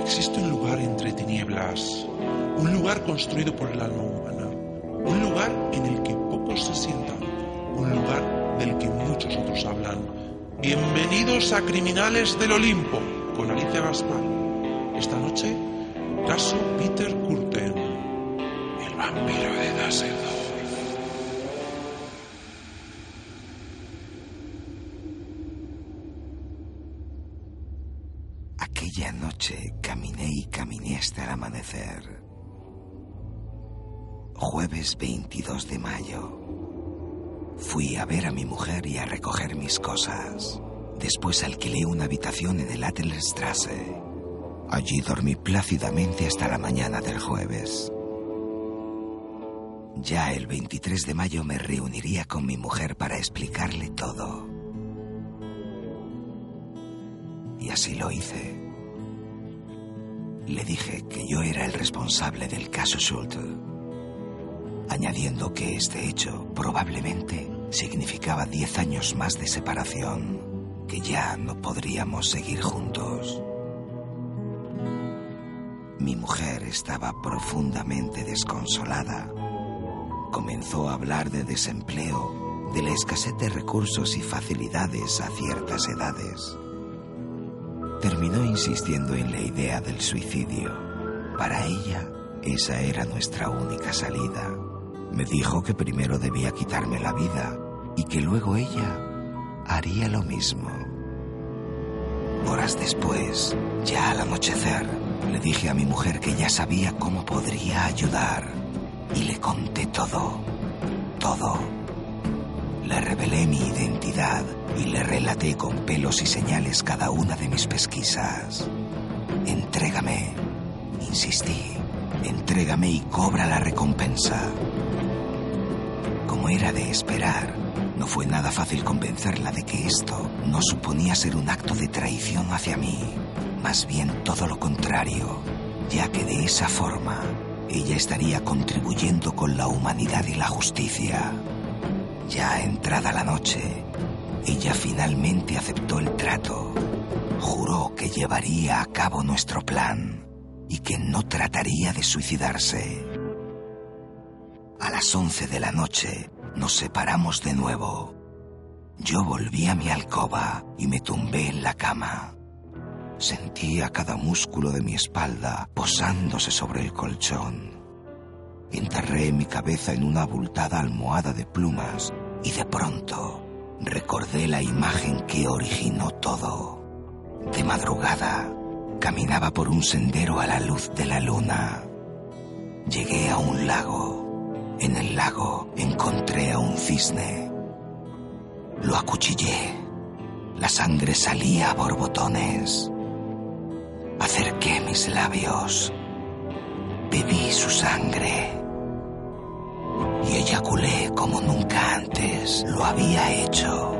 existe un lugar entre tinieblas, un lugar construido por el alma humana, un lugar en el que pocos se sientan, un lugar del que muchos otros hablan. Bienvenidos a Criminales del Olimpo con Alicia Gaspar. Esta noche, caso Peter Curten, el vampiro de Dusseldorf. Aquella noche caminé y caminé hasta el amanecer. Jueves 22 de mayo. Fui a ver a mi mujer y a recoger mis cosas. Después alquilé una habitación en el Attelstrasse. Allí dormí plácidamente hasta la mañana del jueves. Ya el 23 de mayo me reuniría con mi mujer para explicarle todo. Y así lo hice. Le dije que yo era el responsable del caso Schulte, añadiendo que este hecho probablemente significaba 10 años más de separación, que ya no podríamos seguir juntos. Mi mujer estaba profundamente desconsolada. Comenzó a hablar de desempleo, de la escasez de recursos y facilidades a ciertas edades terminó insistiendo en la idea del suicidio. Para ella, esa era nuestra única salida. Me dijo que primero debía quitarme la vida y que luego ella haría lo mismo. Horas después, ya al anochecer, le dije a mi mujer que ya sabía cómo podría ayudar y le conté todo, todo. Le revelé mi identidad y le relaté con pelos y señales cada una de mis pesquisas. Entrégame, insistí, entrégame y cobra la recompensa. Como era de esperar, no fue nada fácil convencerla de que esto no suponía ser un acto de traición hacia mí, más bien todo lo contrario, ya que de esa forma ella estaría contribuyendo con la humanidad y la justicia. Ya entrada la noche, ella finalmente aceptó el trato. Juró que llevaría a cabo nuestro plan y que no trataría de suicidarse. A las once de la noche nos separamos de nuevo. Yo volví a mi alcoba y me tumbé en la cama. Sentía cada músculo de mi espalda posándose sobre el colchón. Enterré mi cabeza en una abultada almohada de plumas y de pronto recordé la imagen que originó todo. De madrugada, caminaba por un sendero a la luz de la luna. Llegué a un lago. En el lago encontré a un cisne. Lo acuchillé. La sangre salía a borbotones. Acerqué mis labios. Bebí su sangre y eyaculé como nunca antes lo había hecho.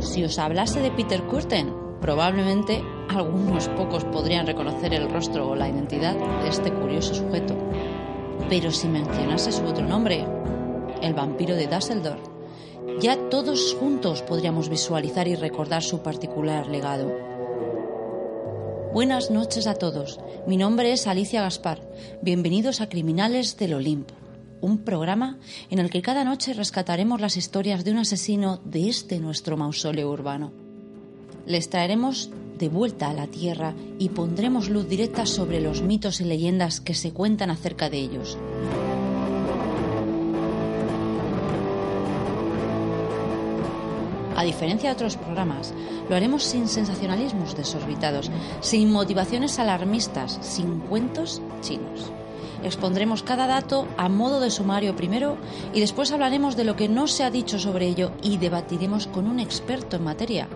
Si os hablase de Peter Curten, probablemente algunos pocos podrían reconocer el rostro o la identidad de este curioso sujeto. Pero si mencionase su otro nombre, el vampiro de Dusseldorf, ya todos juntos podríamos visualizar y recordar su particular legado. Buenas noches a todos. Mi nombre es Alicia Gaspar. Bienvenidos a Criminales del Olimpo, un programa en el que cada noche rescataremos las historias de un asesino de este nuestro mausoleo urbano. Les traeremos de vuelta a la Tierra y pondremos luz directa sobre los mitos y leyendas que se cuentan acerca de ellos. A diferencia de otros programas, lo haremos sin sensacionalismos desorbitados, sin motivaciones alarmistas, sin cuentos chinos. Expondremos cada dato a modo de sumario primero y después hablaremos de lo que no se ha dicho sobre ello y debatiremos con un experto en materia.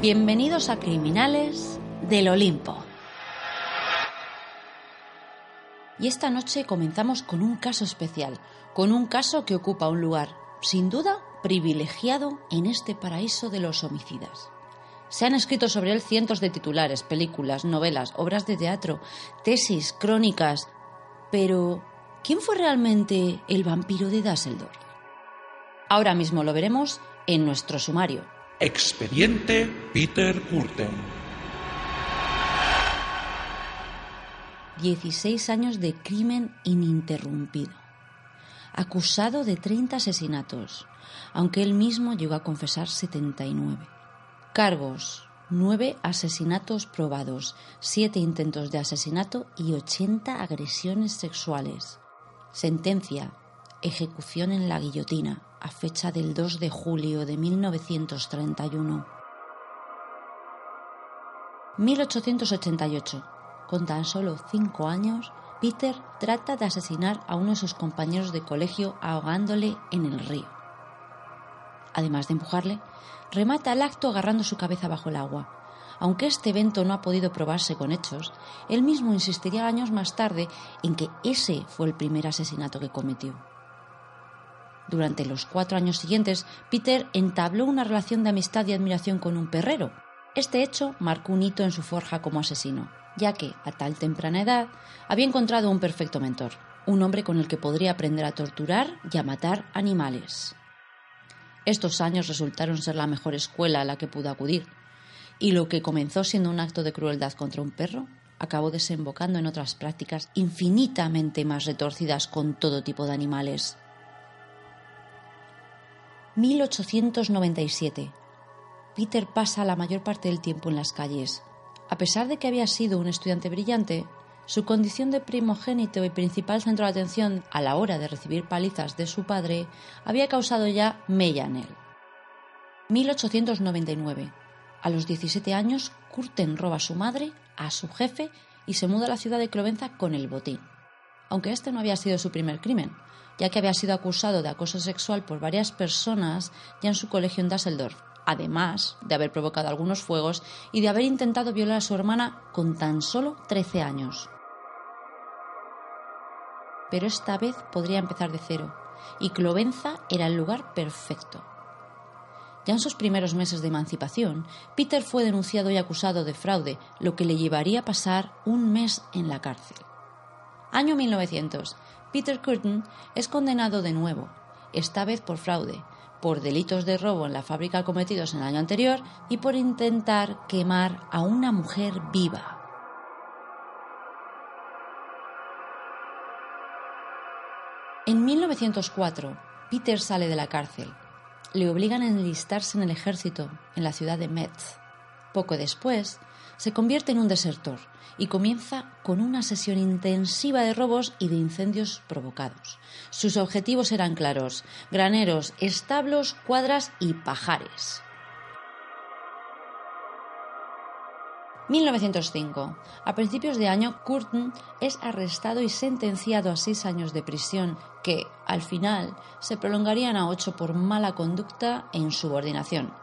Bienvenidos a Criminales del Olimpo. Y esta noche comenzamos con un caso especial, con un caso que ocupa un lugar, sin duda, privilegiado en este paraíso de los homicidas. Se han escrito sobre él cientos de titulares, películas, novelas, obras de teatro, tesis, crónicas. Pero, ¿quién fue realmente el vampiro de Dusseldorf? Ahora mismo lo veremos en nuestro sumario. Expediente Peter Curten. 16 años de crimen ininterrumpido. Acusado de 30 asesinatos, aunque él mismo llegó a confesar 79. Cargos, 9 asesinatos probados, 7 intentos de asesinato y 80 agresiones sexuales. Sentencia, ejecución en la guillotina, a fecha del 2 de julio de 1931. 1888. Con tan solo cinco años, Peter trata de asesinar a uno de sus compañeros de colegio ahogándole en el río. Además de empujarle, remata el acto agarrando su cabeza bajo el agua. Aunque este evento no ha podido probarse con hechos, él mismo insistiría años más tarde en que ese fue el primer asesinato que cometió. Durante los cuatro años siguientes, Peter entabló una relación de amistad y admiración con un perrero. Este hecho marcó un hito en su forja como asesino, ya que, a tal temprana edad, había encontrado un perfecto mentor, un hombre con el que podría aprender a torturar y a matar animales. Estos años resultaron ser la mejor escuela a la que pudo acudir, y lo que comenzó siendo un acto de crueldad contra un perro acabó desembocando en otras prácticas infinitamente más retorcidas con todo tipo de animales. 1897. Peter pasa la mayor parte del tiempo en las calles. A pesar de que había sido un estudiante brillante, su condición de primogénito y principal centro de atención a la hora de recibir palizas de su padre había causado ya mella en él. 1899. A los 17 años, Curten roba a su madre, a su jefe y se muda a la ciudad de Clovenza con el botín. Aunque este no había sido su primer crimen, ya que había sido acusado de acoso sexual por varias personas ya en su colegio en Düsseldorf, además de haber provocado algunos fuegos y de haber intentado violar a su hermana con tan solo 13 años. Pero esta vez podría empezar de cero, y Clovenza era el lugar perfecto. Ya en sus primeros meses de emancipación, Peter fue denunciado y acusado de fraude, lo que le llevaría a pasar un mes en la cárcel. Año 1900. Peter Curtin es condenado de nuevo, esta vez por fraude, por delitos de robo en la fábrica cometidos en el año anterior y por intentar quemar a una mujer viva. En 1904, Peter sale de la cárcel. Le obligan a enlistarse en el ejército en la ciudad de Metz. Poco después, se convierte en un desertor y comienza con una sesión intensiva de robos y de incendios provocados. Sus objetivos eran claros, graneros, establos, cuadras y pajares. 1905. A principios de año, Curtin es arrestado y sentenciado a seis años de prisión, que, al final, se prolongarían a ocho por mala conducta e insubordinación.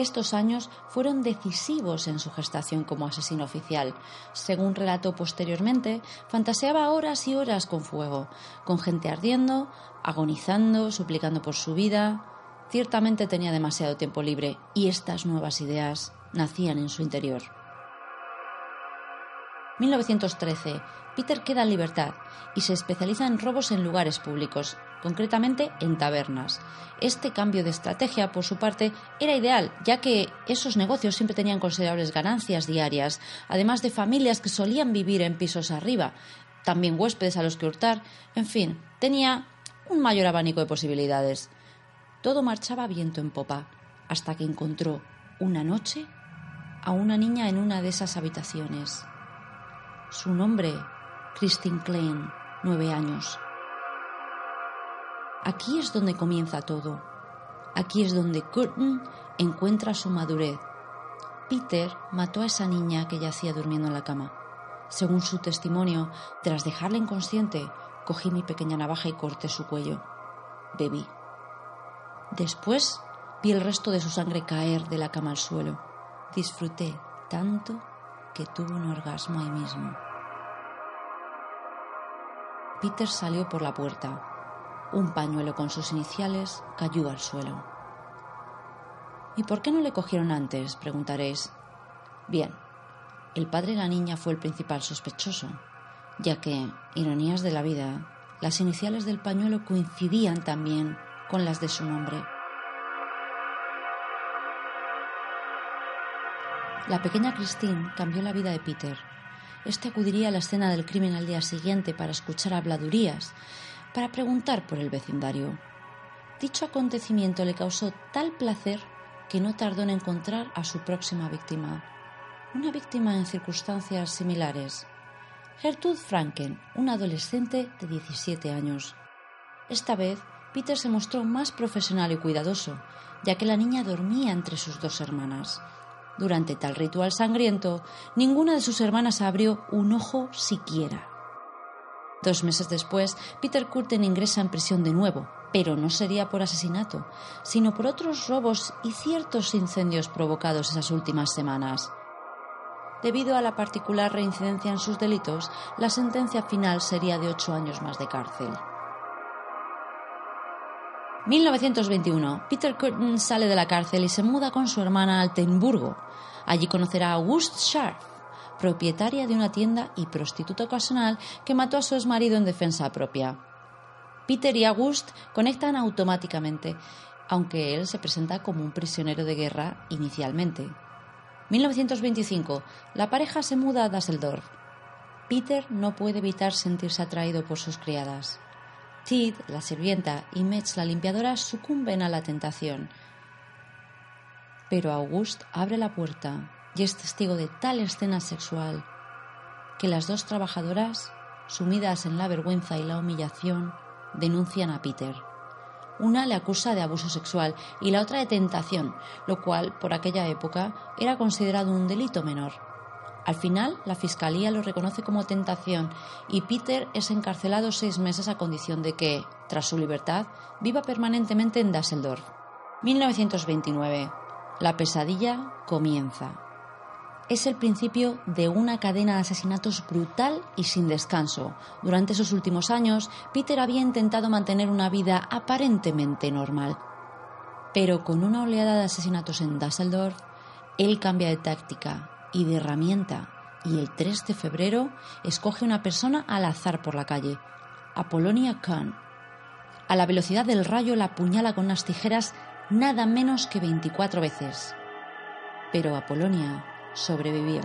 Estos años fueron decisivos en su gestación como asesino oficial. Según relató posteriormente, fantaseaba horas y horas con fuego, con gente ardiendo, agonizando, suplicando por su vida. Ciertamente tenía demasiado tiempo libre y estas nuevas ideas nacían en su interior. 1913. Peter queda en libertad y se especializa en robos en lugares públicos, concretamente en tabernas. Este cambio de estrategia, por su parte, era ideal, ya que esos negocios siempre tenían considerables ganancias diarias, además de familias que solían vivir en pisos arriba, también huéspedes a los que hurtar, en fin, tenía un mayor abanico de posibilidades. Todo marchaba viento en popa, hasta que encontró, una noche, a una niña en una de esas habitaciones. Su nombre, Christine Klein, nueve años. Aquí es donde comienza todo. Aquí es donde Curtin encuentra su madurez. Peter mató a esa niña que yacía durmiendo en la cama. Según su testimonio, tras dejarla inconsciente, cogí mi pequeña navaja y corté su cuello. Bebí. Después vi el resto de su sangre caer de la cama al suelo. Disfruté tanto que tuve un orgasmo ahí mismo. Peter salió por la puerta. Un pañuelo con sus iniciales cayó al suelo. ¿Y por qué no le cogieron antes? preguntaréis. Bien, el padre de la niña fue el principal sospechoso, ya que, ironías de la vida, las iniciales del pañuelo coincidían también con las de su nombre. La pequeña Christine cambió la vida de Peter. Este acudiría a la escena del crimen al día siguiente para escuchar habladurías, para preguntar por el vecindario. Dicho acontecimiento le causó tal placer que no tardó en encontrar a su próxima víctima. Una víctima en circunstancias similares. Gertrude Franken, una adolescente de 17 años. Esta vez, Peter se mostró más profesional y cuidadoso, ya que la niña dormía entre sus dos hermanas. Durante tal ritual sangriento, ninguna de sus hermanas abrió un ojo siquiera. Dos meses después, Peter Curtin ingresa en prisión de nuevo, pero no sería por asesinato, sino por otros robos y ciertos incendios provocados esas últimas semanas. Debido a la particular reincidencia en sus delitos, la sentencia final sería de ocho años más de cárcel. 1921. Peter Curtin sale de la cárcel y se muda con su hermana a Altenburgo. Allí conocerá a August Scharf, propietaria de una tienda y prostituta ocasional que mató a su exmarido en defensa propia. Peter y August conectan automáticamente, aunque él se presenta como un prisionero de guerra inicialmente. 1925. La pareja se muda a Düsseldorf. Peter no puede evitar sentirse atraído por sus criadas. Tid, la sirvienta, y Metz, la limpiadora, sucumben a la tentación. Pero August abre la puerta es testigo de tal escena sexual que las dos trabajadoras, sumidas en la vergüenza y la humillación, denuncian a Peter. Una le acusa de abuso sexual y la otra de tentación, lo cual por aquella época era considerado un delito menor. Al final, la Fiscalía lo reconoce como tentación y Peter es encarcelado seis meses a condición de que, tras su libertad, viva permanentemente en Düsseldorf. 1929. La pesadilla comienza. Es el principio de una cadena de asesinatos brutal y sin descanso. Durante esos últimos años, Peter había intentado mantener una vida aparentemente normal. Pero con una oleada de asesinatos en Düsseldorf, él cambia de táctica y de herramienta y el 3 de febrero escoge una persona al azar por la calle, Apolonia Kahn. A la velocidad del rayo la apuñala con unas tijeras nada menos que 24 veces. Pero Apolonia sobrevivió.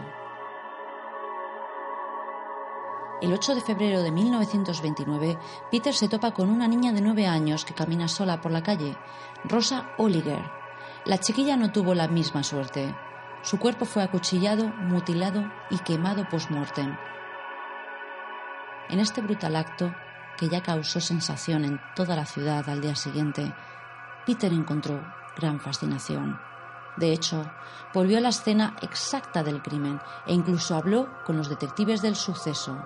El 8 de febrero de 1929, Peter se topa con una niña de 9 años que camina sola por la calle, Rosa Oliger. La chiquilla no tuvo la misma suerte. Su cuerpo fue acuchillado, mutilado y quemado post-mortem. En este brutal acto, que ya causó sensación en toda la ciudad al día siguiente, Peter encontró gran fascinación. De hecho, volvió a la escena exacta del crimen e incluso habló con los detectives del suceso.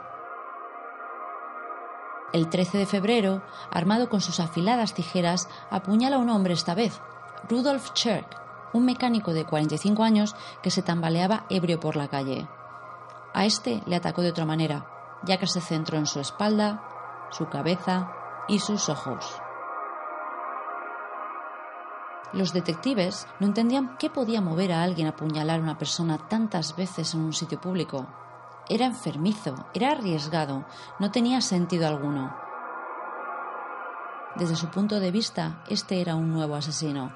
El 13 de febrero, armado con sus afiladas tijeras, apuñala a un hombre esta vez, Rudolf Cherk, un mecánico de 45 años que se tambaleaba ebrio por la calle. A este le atacó de otra manera, ya que se centró en su espalda, su cabeza y sus ojos. Los detectives no entendían qué podía mover a alguien a apuñalar a una persona tantas veces en un sitio público. Era enfermizo, era arriesgado, no tenía sentido alguno. Desde su punto de vista, este era un nuevo asesino.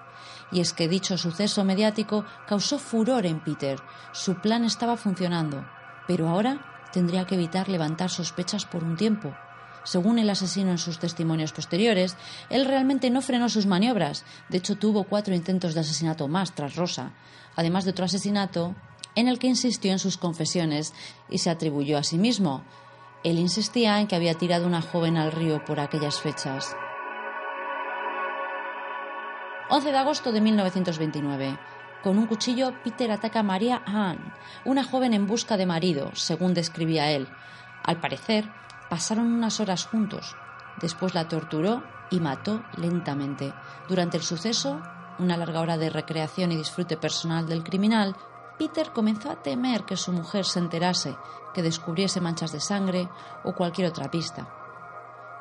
Y es que dicho suceso mediático causó furor en Peter. Su plan estaba funcionando, pero ahora tendría que evitar levantar sospechas por un tiempo. Según el asesino en sus testimonios posteriores, él realmente no frenó sus maniobras. De hecho, tuvo cuatro intentos de asesinato más tras Rosa, además de otro asesinato en el que insistió en sus confesiones y se atribuyó a sí mismo. Él insistía en que había tirado una joven al río por aquellas fechas. 11 de agosto de 1929. Con un cuchillo, Peter ataca a María Hahn, una joven en busca de marido, según describía él. Al parecer, pasaron unas horas juntos. Después la torturó y mató lentamente. Durante el suceso, una larga hora de recreación y disfrute personal del criminal, Peter comenzó a temer que su mujer se enterase, que descubriese manchas de sangre o cualquier otra pista.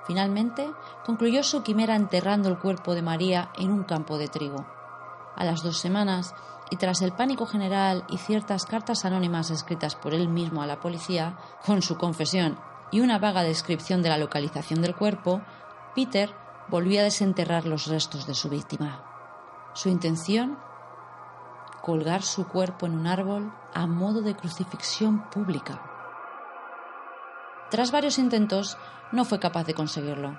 Finalmente, concluyó su quimera enterrando el cuerpo de María en un campo de trigo. A las dos semanas, y tras el pánico general y ciertas cartas anónimas escritas por él mismo a la policía, con su confesión y una vaga descripción de la localización del cuerpo, Peter volvió a desenterrar los restos de su víctima. Su intención, colgar su cuerpo en un árbol a modo de crucifixión pública. Tras varios intentos, no fue capaz de conseguirlo.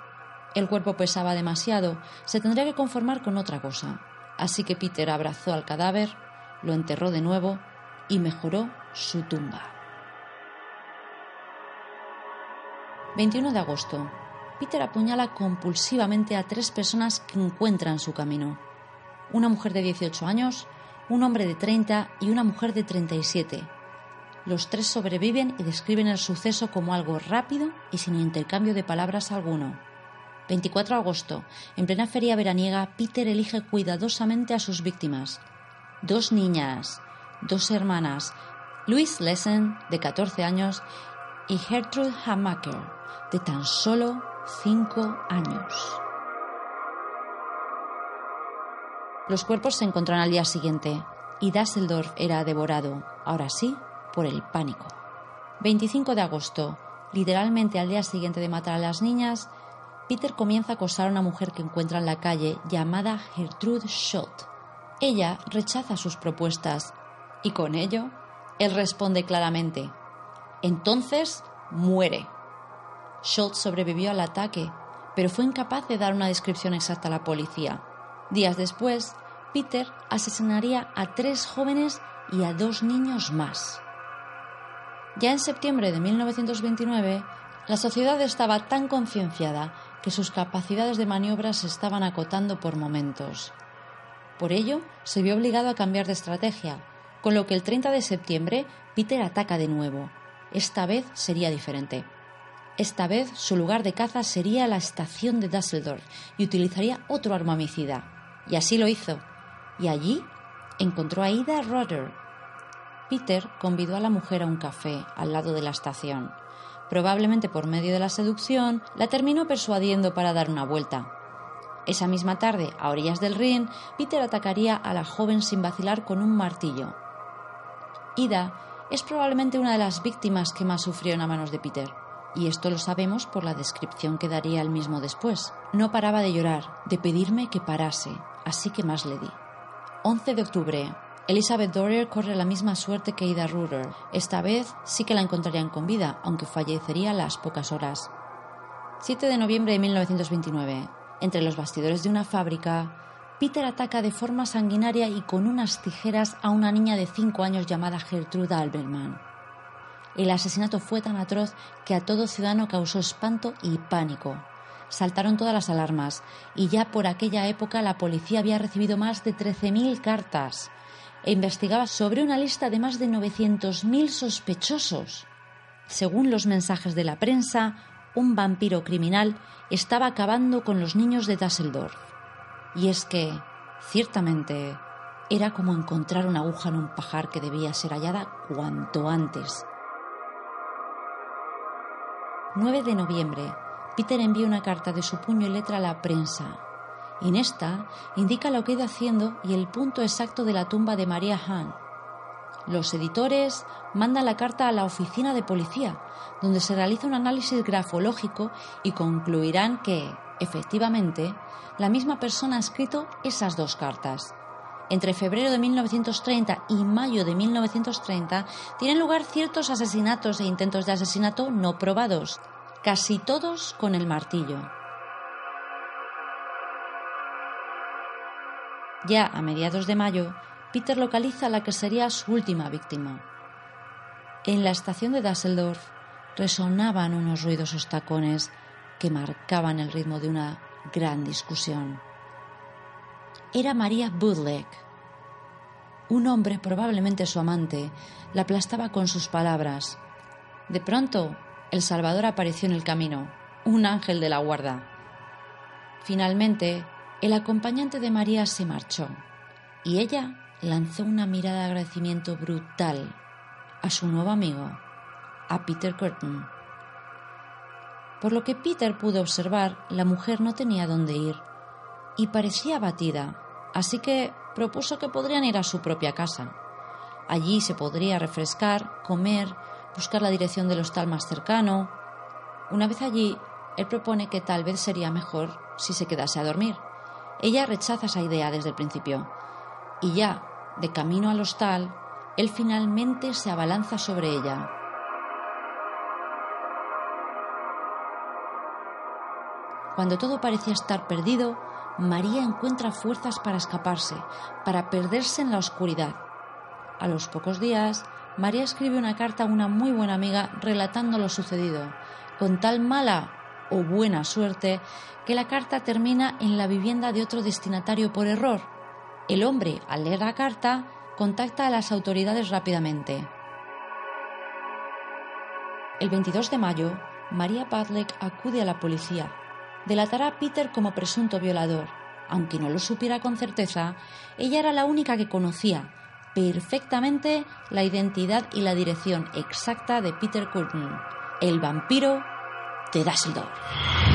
El cuerpo pesaba demasiado, se tendría que conformar con otra cosa. Así que Peter abrazó al cadáver, lo enterró de nuevo y mejoró su tumba. 21 de agosto. Peter apuñala compulsivamente a tres personas que encuentran su camino. Una mujer de 18 años, un hombre de 30 y una mujer de 37. Los tres sobreviven y describen el suceso como algo rápido y sin intercambio de palabras alguno. 24 de agosto. En plena feria veraniega, Peter elige cuidadosamente a sus víctimas. Dos niñas, dos hermanas, Louise Lessen, de 14 años, y Gertrude Hamaker, de tan solo 5 años. Los cuerpos se encontraron al día siguiente y Dasseldorf era devorado, ahora sí, por el pánico. 25 de agosto, literalmente al día siguiente de matar a las niñas, Peter comienza a acosar a una mujer que encuentra en la calle llamada Gertrude Schott. Ella rechaza sus propuestas y con ello él responde claramente, entonces muere. Schott sobrevivió al ataque, pero fue incapaz de dar una descripción exacta a la policía. Días después, Peter asesinaría a tres jóvenes y a dos niños más. Ya en septiembre de 1929, la sociedad estaba tan concienciada que sus capacidades de maniobra se estaban acotando por momentos. Por ello, se vio obligado a cambiar de estrategia, con lo que el 30 de septiembre Peter ataca de nuevo. Esta vez sería diferente. Esta vez su lugar de caza sería la estación de Düsseldorf y utilizaría otro arma homicida. Y así lo hizo. Y allí encontró a Ida Roder. Peter convidó a la mujer a un café al lado de la estación. Probablemente por medio de la seducción, la terminó persuadiendo para dar una vuelta. Esa misma tarde, a orillas del Rin, Peter atacaría a la joven sin vacilar con un martillo. Ida es probablemente una de las víctimas que más sufrió a manos de Peter y esto lo sabemos por la descripción que daría él mismo después. No paraba de llorar, de pedirme que parase, así que más le di. 11 de octubre. Elizabeth Dorier corre la misma suerte que Ida Ruder. Esta vez sí que la encontrarían con vida, aunque fallecería a las pocas horas. 7 de noviembre de 1929. Entre los bastidores de una fábrica, Peter ataca de forma sanguinaria y con unas tijeras a una niña de 5 años llamada Gertrude Alberman. El asesinato fue tan atroz que a todo ciudadano causó espanto y pánico. Saltaron todas las alarmas y ya por aquella época la policía había recibido más de 13.000 cartas e investigaba sobre una lista de más de 900.000 sospechosos. Según los mensajes de la prensa, un vampiro criminal estaba acabando con los niños de Düsseldorf. Y es que, ciertamente, era como encontrar una aguja en un pajar que debía ser hallada cuanto antes. 9 de noviembre, Peter envía una carta de su puño y letra a la prensa. En esta indica lo que ha ido haciendo y el punto exacto de la tumba de María Hahn. Los editores mandan la carta a la oficina de policía, donde se realiza un análisis grafológico y concluirán que, efectivamente, la misma persona ha escrito esas dos cartas. Entre febrero de 1930 y mayo de 1930 tienen lugar ciertos asesinatos e intentos de asesinato no probados, casi todos con el martillo. Ya a mediados de mayo, Peter localiza a la que sería su última víctima. En la estación de Düsseldorf resonaban unos ruidosos tacones que marcaban el ritmo de una gran discusión era María Budleck. Un hombre, probablemente su amante, la aplastaba con sus palabras. De pronto, el Salvador apareció en el camino, un ángel de la guarda. Finalmente, el acompañante de María se marchó y ella lanzó una mirada de agradecimiento brutal a su nuevo amigo, a Peter Curtin. Por lo que Peter pudo observar, la mujer no tenía dónde ir y parecía abatida así que propuso que podrían ir a su propia casa. Allí se podría refrescar, comer, buscar la dirección del hostal más cercano. Una vez allí, él propone que tal vez sería mejor si se quedase a dormir. Ella rechaza esa idea desde el principio. Y ya, de camino al hostal, él finalmente se abalanza sobre ella. Cuando todo parecía estar perdido, María encuentra fuerzas para escaparse, para perderse en la oscuridad. A los pocos días, María escribe una carta a una muy buena amiga relatando lo sucedido, con tal mala o buena suerte que la carta termina en la vivienda de otro destinatario por error. El hombre, al leer la carta, contacta a las autoridades rápidamente. El 22 de mayo, María Padlek acude a la policía. Delatará a Peter como presunto violador. Aunque no lo supiera con certeza, ella era la única que conocía perfectamente la identidad y la dirección exacta de Peter Curtin, el vampiro de Dusseldorf.